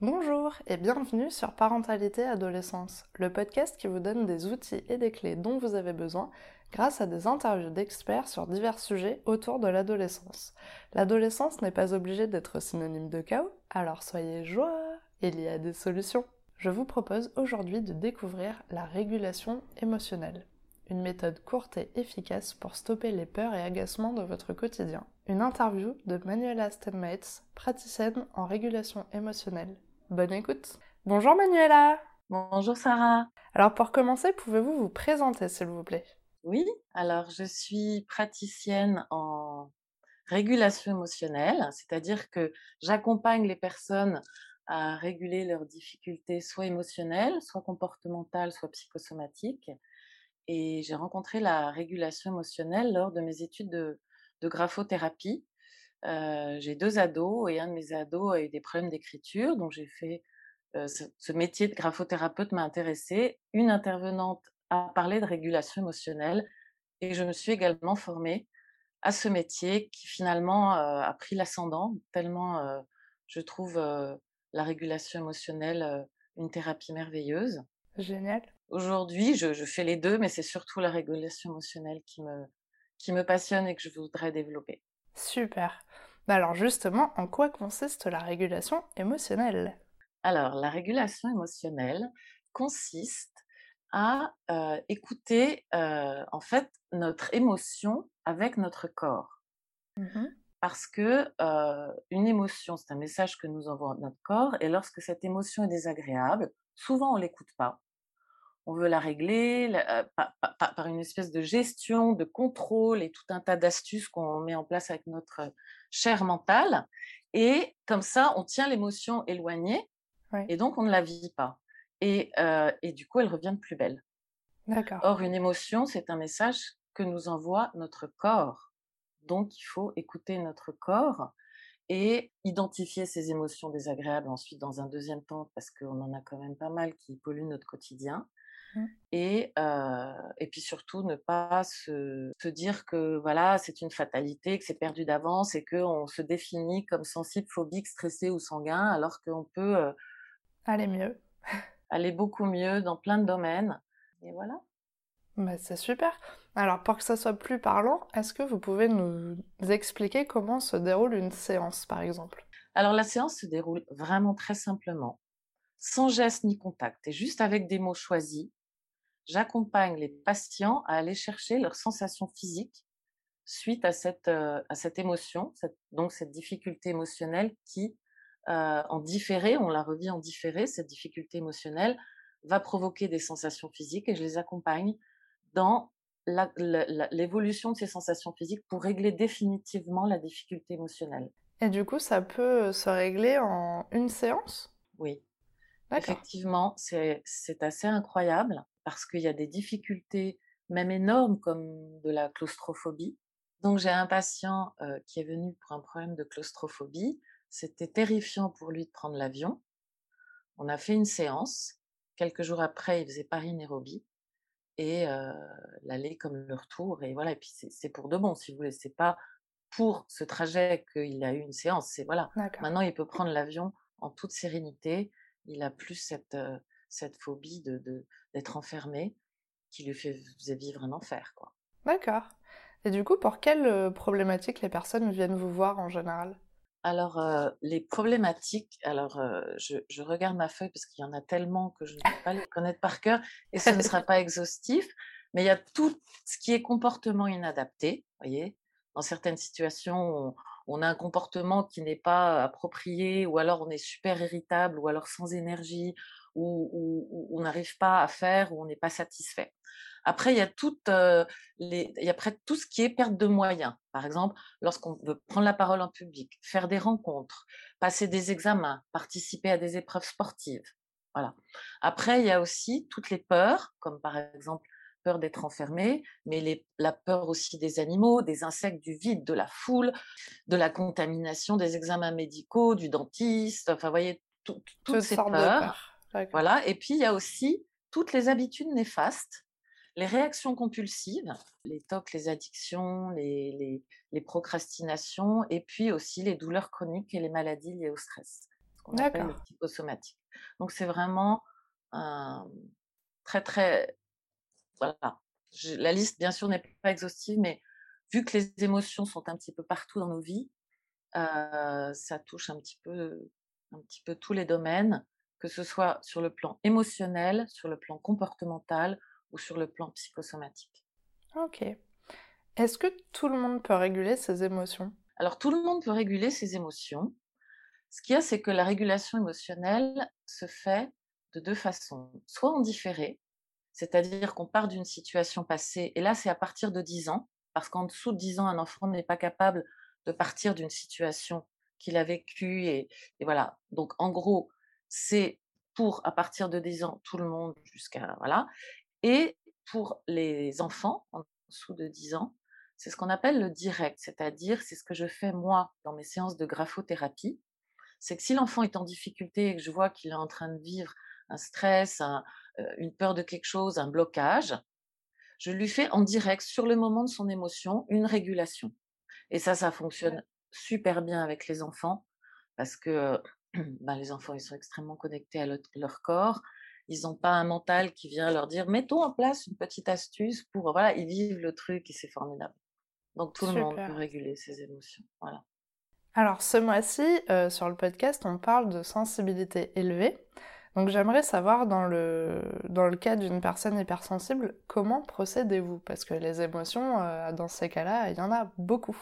Bonjour et bienvenue sur Parentalité Adolescence, le podcast qui vous donne des outils et des clés dont vous avez besoin grâce à des interviews d'experts sur divers sujets autour de l'adolescence. L'adolescence n'est pas obligée d'être synonyme de chaos, alors soyez joie, il y a des solutions. Je vous propose aujourd'hui de découvrir la régulation émotionnelle une méthode courte et efficace pour stopper les peurs et agacements de votre quotidien. Une interview de Manuela Stenmates, praticienne en régulation émotionnelle. Bonne écoute. Bonjour Manuela. Bonjour Sarah. Alors pour commencer, pouvez-vous vous présenter s'il vous plaît? Oui, alors je suis praticienne en régulation émotionnelle, c'est-à-dire que j'accompagne les personnes à réguler leurs difficultés soit émotionnelles, soit comportementales, soit psychosomatiques et j'ai rencontré la régulation émotionnelle lors de mes études de, graphothérapie. Euh, j'ai deux ados et un de mes ados a eu des problèmes d'écriture, donc j'ai fait euh, ce, métier de graphothérapeute m'a intéressé. Une intervenante a parlé de régulation émotionnelle et je me suis également formée à ce métier qui finalement euh, a pris l'ascendant tellement je trouve la régulation émotionnelle une thérapie merveilleuse. Génial. Aujourd'hui, je, fais les deux, mais c'est surtout la régulation émotionnelle qui me, qui me passionne et que je voudrais développer. Super. Bah alors justement, en quoi consiste la régulation émotionnelle? Alors, la régulation émotionnelle consiste à euh, écouter euh, en fait notre émotion avec notre corps. Mmh Parce que euh, une émotion, c'est un message que nous envoie notre corps, et lorsque cette émotion est désagréable, souvent on l'écoute pas on veut la régler par, une espèce de gestion, de contrôle et tout un tas d'astuces qu'on met en place avec notre chair mentale. Et comme ça, on tient l'émotion éloignée et donc on ne la vit pas. Et, et du coup, elle revient de plus belle. Or, une émotion, c'est un message que nous envoie notre corps. Donc, il faut écouter notre corps et identifier ces émotions désagréables ensuite dans un deuxième temps, parce qu'on en a quand même pas mal qui polluent notre quotidien. Mmh. Et, et puis surtout, ne pas se, se dire que voilà, c'est une fatalité, que c'est perdu d'avance et qu'on se définit comme sensible, phobique, stressé ou sanguin, alors qu'on peut aller mieux. aller beaucoup mieux dans plein de domaines. Et voilà. Bah, c'est super. Alors, pour que ça soit plus parlant, est-ce que vous pouvez nous expliquer comment se déroule une séance, par exemple? Alors, la séance se déroule vraiment très simplement, sans geste ni contact, et juste avec des mots choisis j'accompagne les patients à aller chercher leurs sensations physiques suite à cette, euh, à cette émotion, donc cette difficulté émotionnelle qui, euh, en différé, on la revit en différé, cette difficulté émotionnelle va provoquer des sensations physiques et je les accompagne dans l'évolution de ces sensations physiques pour régler définitivement la difficulté émotionnelle. Et du coup, ça peut se régler en une séance? Oui. Effectivement, c'est assez incroyable parce qu'il y a des difficultés, même énormes, comme de la claustrophobie. Donc j'ai un patient qui est venu pour un problème de claustrophobie. C'était terrifiant pour lui de prendre l'avion. On a fait une séance. Quelques jours après, il faisait Paris-Nairobi et l'aller comme le retour. Et voilà. Et puis c'est pour de bon, si vous voulez. C'est pas pour ce trajet qu'il a eu une séance. C'est voilà. Maintenant, il peut prendre l'avion en toute sérénité. Il a plus cette cette phobie de d'être enfermé qui lui fait, faisait vivre un enfer, quoi. D'accord. Et du coup, pour quelles problématiques les personnes viennent vous voir en général? Alors, les problématiques, alors je, je, regarde ma feuille parce qu'il y en a tellement que je ne peux pas les connaître par cœur et ce ne sera pas exhaustif, mais il y a tout ce qui est comportement inadapté, voyez? Dans certaines situations, on, on a un comportement qui n'est pas approprié ou alors on est super irritable ou alors sans énergie où, on n'arrive pas à faire, où on n'est pas satisfait. Après, il y a tout, les, il y a près tout ce qui est perte de moyens. Par exemple, lorsqu'on veut prendre la parole en public, faire des rencontres, passer des examens, participer à des épreuves sportives. Voilà. Après, il y a aussi toutes les peurs, comme par exemple peur d'être enfermé, mais les, la peur aussi des animaux, des insectes, du vide, de la foule, de la contamination, des examens médicaux, du dentiste. Enfin, vous voyez, toutes ces peurs. Voilà. Et puis, il y a aussi toutes les habitudes néfastes les réactions compulsives, les tocs, les addictions, les, les, procrastinations, et puis aussi les douleurs chroniques et les maladies liées au stress, ce qu'on appelle le psychosomatique. Donc c'est vraiment un très très voilà. la liste bien sûr n'est pas exhaustive, mais vu que les émotions sont un petit peu partout dans nos vies, euh, ça touche un petit peu un petit peu tous les domaines, que ce soit sur le plan émotionnel, sur le plan comportemental ou sur le plan psychosomatique. Ok. Est-ce que tout le monde peut réguler ses émotions? Alors tout le monde peut réguler ses émotions. Ce qu'il y a, c'est que la régulation émotionnelle se fait de deux façons. Soit en différé, c'est-à-dire qu'on part d'une situation passée, et là c'est à partir de 10 ans, parce qu'en dessous de 10 ans, un enfant n'est pas capable de partir d'une situation qu'il a vécue. Et, et, voilà. Donc en gros, c'est pour à partir de 10 ans, tout le monde jusqu'à. Voilà. Et pour les enfants en dessous de 10 ans, c'est ce qu'on appelle le direct, c'est-à-dire c'est ce que je fais moi dans mes séances de graphothérapie. C'est que si l'enfant est en difficulté et que je vois qu'il est en train de vivre un stress, euh, une peur de quelque chose, un blocage, je lui fais en direct, sur le moment de son émotion, une régulation. Et ça, ça fonctionne super bien avec les enfants parce que ben, les enfants, ils sont extrêmement connectés à leur corps. Ils n'ont pas un mental qui vient leur dire mettons en place une petite astuce pour voilà ils vivent le truc et c'est formidable. Donc tout le monde peut réguler ses émotions voilà. Alors ce mois-ci euh, sur le podcast on parle de sensibilité élevée. Donc j'aimerais savoir dans le dans le cas d'une personne hypersensible comment procédez-vous? Parce que les émotions euh, dans ces cas-là il y en a beaucoup.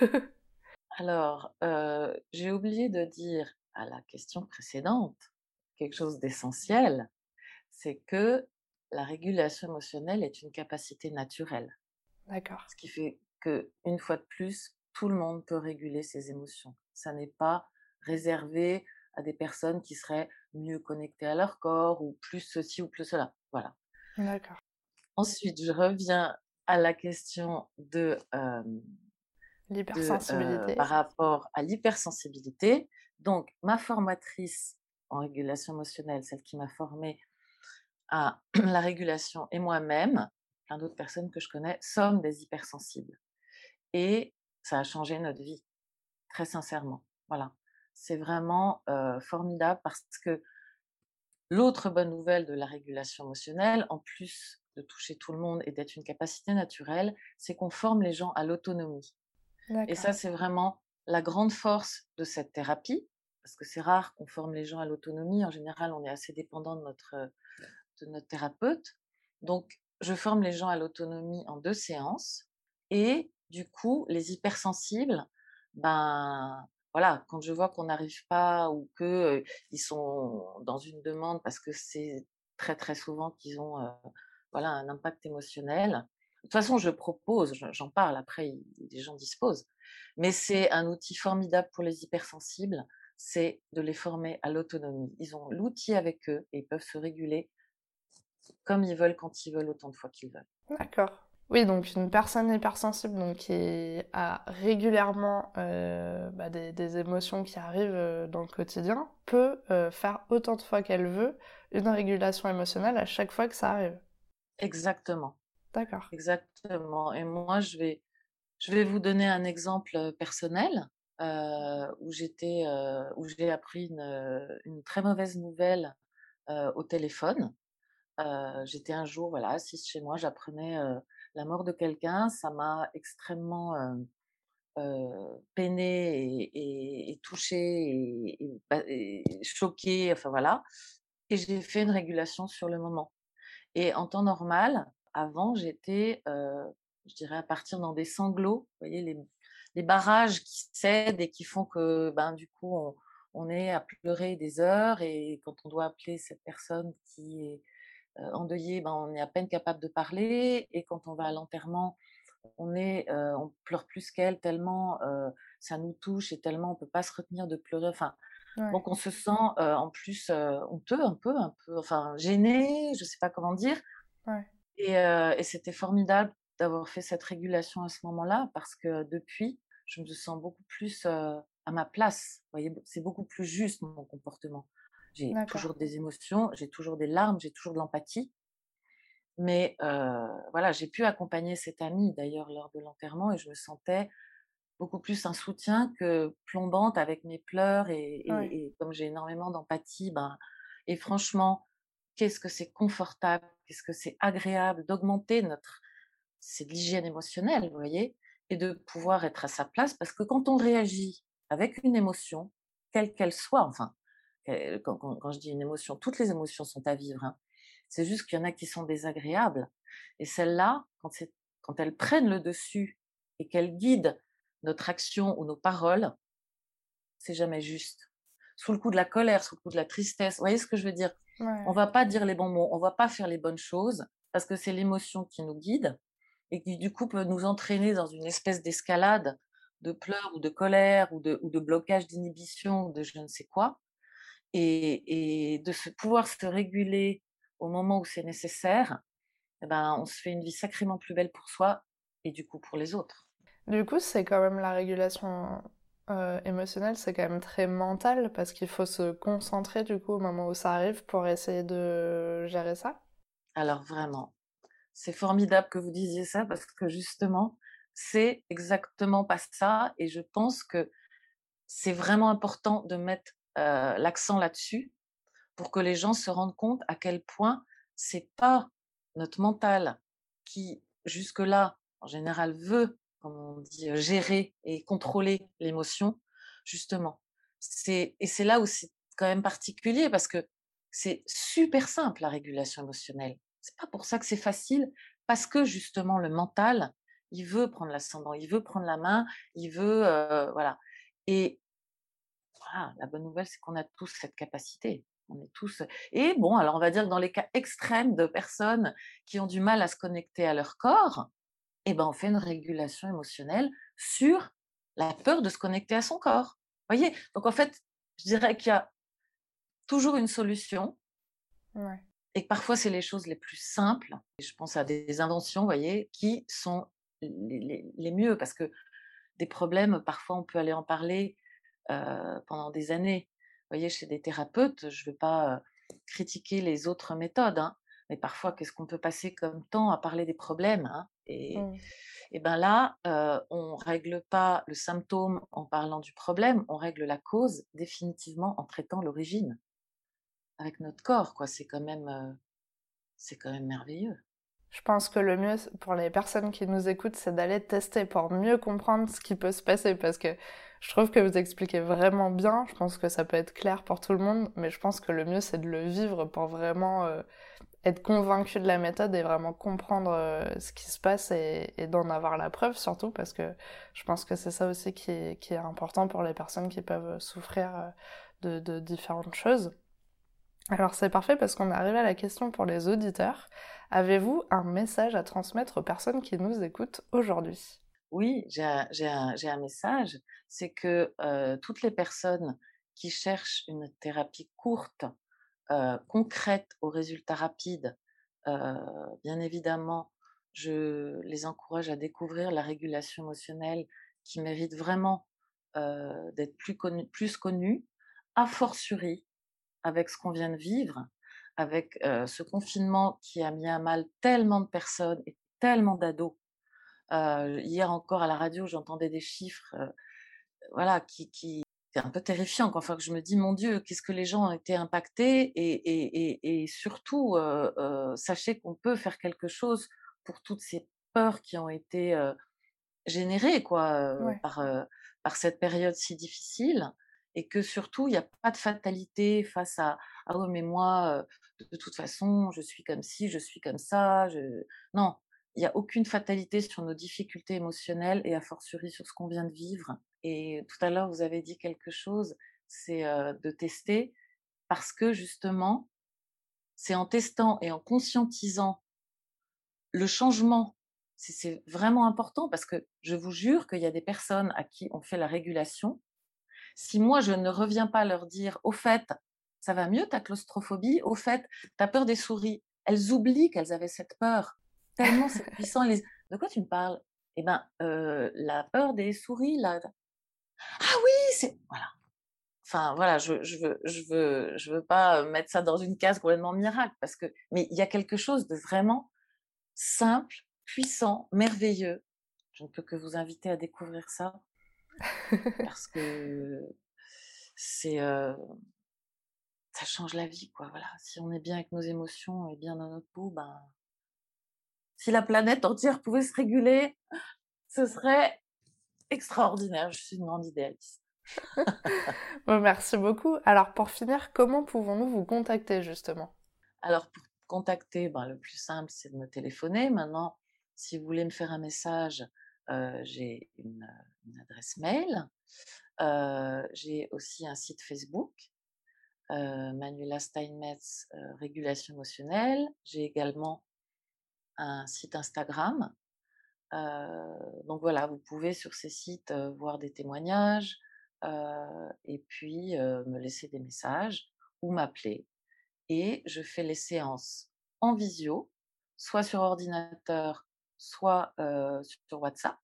Alors euh, j'ai oublié de dire à la question précédente quelque chose d'essentiel c'est que la régulation émotionnelle est une capacité naturelle. D'accord. Ce qui fait que, une fois de plus, tout le monde peut réguler ses émotions. Ça n'est pas réservé à des personnes qui seraient mieux connectées à leur corps ou plus ceci ou plus cela. Voilà. D'accord. Ensuite, je reviens à la question de, l'hypersensibilité par rapport à l'hypersensibilité. Donc, ma formatrice en régulation émotionnelle, celle qui m'a formée à la régulation et moi-même, plein d'autres personnes que je connais, sommes des hypersensibles. Et ça a changé notre vie, très sincèrement. Voilà. C'est vraiment formidable parce que l'autre bonne nouvelle de la régulation émotionnelle, en plus de toucher tout le monde et d'être une capacité naturelle, c'est qu'on forme les gens à l'autonomie. Et ça, c'est vraiment la grande force de cette thérapie, parce que c'est rare qu'on forme les gens à l'autonomie. En général, on est assez dépendant de notre de notre thérapeute. Donc, je forme les gens à l'autonomie en deux séances. Et du coup, les hypersensibles, ben voilà, quand je vois qu'on n'arrive pas ou qu'ils ils sont dans une demande parce que c'est très très souvent qu'ils ont voilà un impact émotionnel. De toute façon, je propose, j'en parle après, les gens disposent. Mais c'est un outil formidable pour les hypersensibles, c'est de les former à l'autonomie. Ils ont l'outil avec eux et ils peuvent se réguler comme ils veulent, quand ils veulent, autant de fois qu'ils veulent. D'accord. Oui, donc une personne hypersensible donc, qui a régulièrement euh, bah, des, émotions qui arrivent euh, dans le quotidien peut euh, faire autant de fois qu'elle veut une régulation émotionnelle à chaque fois que ça arrive. Exactement. D'accord. Exactement. Et moi, je vais, je vais vous donner un exemple personnel où j'étais, où j'ai appris une, une, très mauvaise nouvelle au téléphone j'étais un jour voilà, assise chez moi, j'apprenais la mort de quelqu'un. Ça m'a extrêmement peinée et, touchée bah, et, choquée. Enfin voilà. Et j'ai fait une régulation sur le moment. Et en temps normal, avant, j'étais, je dirais, à partir dans des sanglots. Vous voyez, les, les barrages qui cèdent et qui font que, ben, du coup, on, on est à pleurer des heures. Et quand on doit appeler cette personne qui est euh, endeuillé, ben, on est à peine capable de parler. Et quand on va à l'enterrement, on, est, euh, on pleure plus qu'elle tellement euh, ça nous touche et tellement on peut pas se retenir de pleurer. Enfin, donc on se sent en plus honteux un peu, un peu, enfin gêné, je sais pas comment dire. Et, et c'était formidable d'avoir fait cette régulation à ce moment-là parce que depuis, je me sens beaucoup plus à ma place. Vous voyez, c'est beaucoup plus juste mon comportement. J'ai toujours des émotions, j'ai toujours des larmes, j'ai toujours de l'empathie. Mais voilà, j'ai pu accompagner cette amie d'ailleurs lors de l'enterrement et je me sentais beaucoup plus un soutien que plombante avec mes pleurs et, comme j'ai énormément d'empathie, ben, et franchement, qu'est-ce que c'est confortable, qu'est-ce que c'est agréable d'augmenter notre, c'est l'hygiène émotionnelle, vous voyez, et de pouvoir être à sa place parce que quand on réagit avec une émotion, quelle qu'elle soit, enfin, quand, je dis une émotion, toutes les émotions sont à vivre. Hein. C'est juste qu'il y en a qui sont désagréables. Et celles-là, quand elles prennent le dessus et qu'elles guident notre action ou nos paroles, c'est jamais juste. Sous le coup de la colère, sous le coup de la tristesse, vous voyez ce que je veux dire? On va pas dire les bons mots, on va pas faire les bonnes choses parce que c'est l'émotion qui nous guide et qui du coup peut nous entraîner dans une espèce d'escalade de pleurs ou de colère ou de, ou de blocage d'inhibition ou de je ne sais quoi. Et, et de se pouvoir se réguler au moment où c'est nécessaire, eh ben, on se fait une vie sacrément plus belle pour soi et du coup pour les autres. Du coup, c'est quand même la régulation euh, émotionnelle, c'est quand même très mental parce qu'il faut se concentrer du coup au moment où ça arrive pour essayer de gérer ça. Alors vraiment, c'est formidable que vous disiez ça parce que justement, c'est exactement pas ça et je pense que c'est vraiment important de mettre euh, l'accent là-dessus pour que les gens se rendent compte à quel point c'est pas notre mental qui jusque-là en général veut comme on dit, gérer et contrôler l'émotion, justement. C'est, et c'est là où c'est quand même particulier parce que c'est super simple la régulation émotionnelle. C'est pas pour ça que c'est facile, parce que justement le mental, il veut prendre l'ascendant, il veut prendre la main, il veut, voilà. Et la bonne nouvelle, c'est qu'on a tous cette capacité. On est tous. Et bon, alors on va dire que dans les cas extrêmes de personnes qui ont du mal à se connecter à leur corps, eh ben, on fait une régulation émotionnelle sur la peur de se connecter à son corps. voyez? Donc en fait, je dirais qu'il y a toujours une solution. Et que parfois, c'est les choses les plus simples. Et je pense à des inventions, voyez, qui sont les, mieux. Parce que des problèmes, parfois, on peut aller en parler euh, pendant des années. Vous voyez, chez des thérapeutes, je ne veux pas euh, critiquer les autres méthodes, hein, mais parfois, qu'est-ce qu'on peut passer comme temps à parler des problèmes hein, et, mmh. et ben là, euh, on règle pas le symptôme en parlant du problème, on règle la cause définitivement en traitant l'origine avec notre corps. Quoi, c'est quand même, c'est quand même merveilleux. Je pense que le mieux pour les personnes qui nous écoutent, c'est d'aller tester pour mieux comprendre ce qui peut se passer parce que je trouve que vous expliquez vraiment bien. Je pense que ça peut être clair pour tout le monde, mais je pense que le mieux c'est de le vivre pour vraiment être convaincu de la méthode et vraiment comprendre euh, ce qui se passe et, d'en avoir la preuve surtout parce que je pense que c'est ça aussi qui est, important pour les personnes qui peuvent souffrir euh, de différentes choses. Alors c'est parfait parce qu'on arrive à la question pour les auditeurs. Avez-vous un message à transmettre aux personnes qui nous écoutent aujourd'hui? Oui, j'ai un, message. C'est que euh, toutes les personnes qui cherchent une thérapie courte, euh, concrètes aux résultats rapides, euh, bien évidemment, je les encourage à découvrir la régulation émotionnelle qui mérite vraiment d'être plus connue, plus connue, a fortiori avec ce qu'on vient de vivre, avec ce confinement qui a mis à mal tellement de personnes et tellement d'ados. hier encore à la radio, j'entendais des chiffres, voilà, qui, qui, c'est un peu terrifiant enfin que je me dis mon Dieu qu'est-ce que les gens ont été impactés? et, et, surtout sachez qu'on peut faire quelque chose pour toutes ces peurs qui ont été générées quoi par par cette période si difficile et que surtout il n'y a pas de fatalité face à ah oui mais moi de toute façon je suis comme ci je suis comme ça je... non il n'y a aucune fatalité sur nos difficultés émotionnelles et a fortiori sur ce qu'on vient de vivre et tout à l'heure, vous avez dit quelque chose, c'est de tester parce que justement, c'est en testant et en conscientisant le changement. C'est vraiment important parce que je vous jure qu'il y a des personnes à qui on fait la régulation. Si moi, je ne reviens pas leur dire, au fait, ça va mieux ta claustrophobie, au fait, tu as peur des souris, elles oublient qu'elles avaient cette peur. Tellement c'est puissant. De quoi tu me parles? Eh bien, la peur des souris, là, ah oui, c'est voilà. Enfin voilà, je je veux je veux je veux pas mettre ça dans une case complètement miracle parce que mais il y a quelque chose de vraiment simple, puissant, merveilleux. Je ne peux que vous inviter à découvrir ça parce que c'est euh, ça change la vie quoi. Voilà, si on est bien avec nos émotions et bien dans notre peau, ben si la planète entière pouvait se réguler, ce serait extraordinaire. Je suis une grande idéaliste. merci beaucoup. Alors pour finir, comment pouvons-nous vous contacter justement? Alors pour contacter, ben, le plus simple c'est de me téléphoner. Maintenant, si vous voulez me faire un message, euh, j'ai une, adresse mail. Euh, j'ai aussi un site Facebook, euh, Manuela Steinmetz, Régulation émotionnelle. J'ai également un site Instagram. donc voilà, vous pouvez sur ces sites voir des témoignages et puis me laisser des messages ou m'appeler. Et je fais les séances en visio, soit sur ordinateur, soit sur WhatsApp.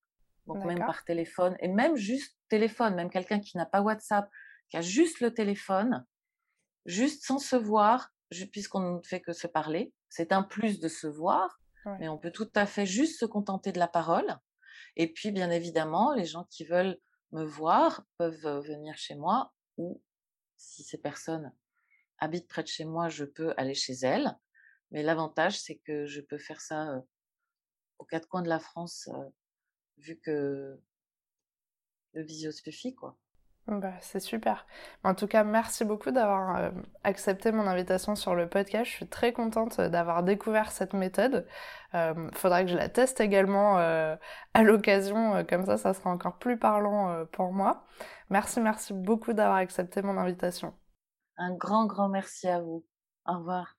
Donc même par téléphone et même juste téléphone, même quelqu'un qui n'a pas WhatsApp, qui a juste le téléphone, juste sans se voir, puisqu'on ne fait que se parler. C'est un plus de se voir, mais on peut tout à fait juste se contenter de la parole. Et puis, bien évidemment, les gens qui veulent me voir peuvent venir chez moi ou si ces personnes habitent près de chez moi, je peux aller chez elles. Mais l'avantage, c'est que je peux faire ça aux quatre coins de la France, vu que le visio suffit, quoi. Bah, c'est super. En tout cas, merci beaucoup d'avoir euh, accepté mon invitation sur le podcast. Je suis très contente d'avoir découvert cette méthode. Euh, faudra que je la teste également euh, à l'occasion, euh, comme ça, ça sera encore plus parlant pour moi. Merci, merci beaucoup d'avoir accepté mon invitation. Un grand, grand merci à vous. Au revoir.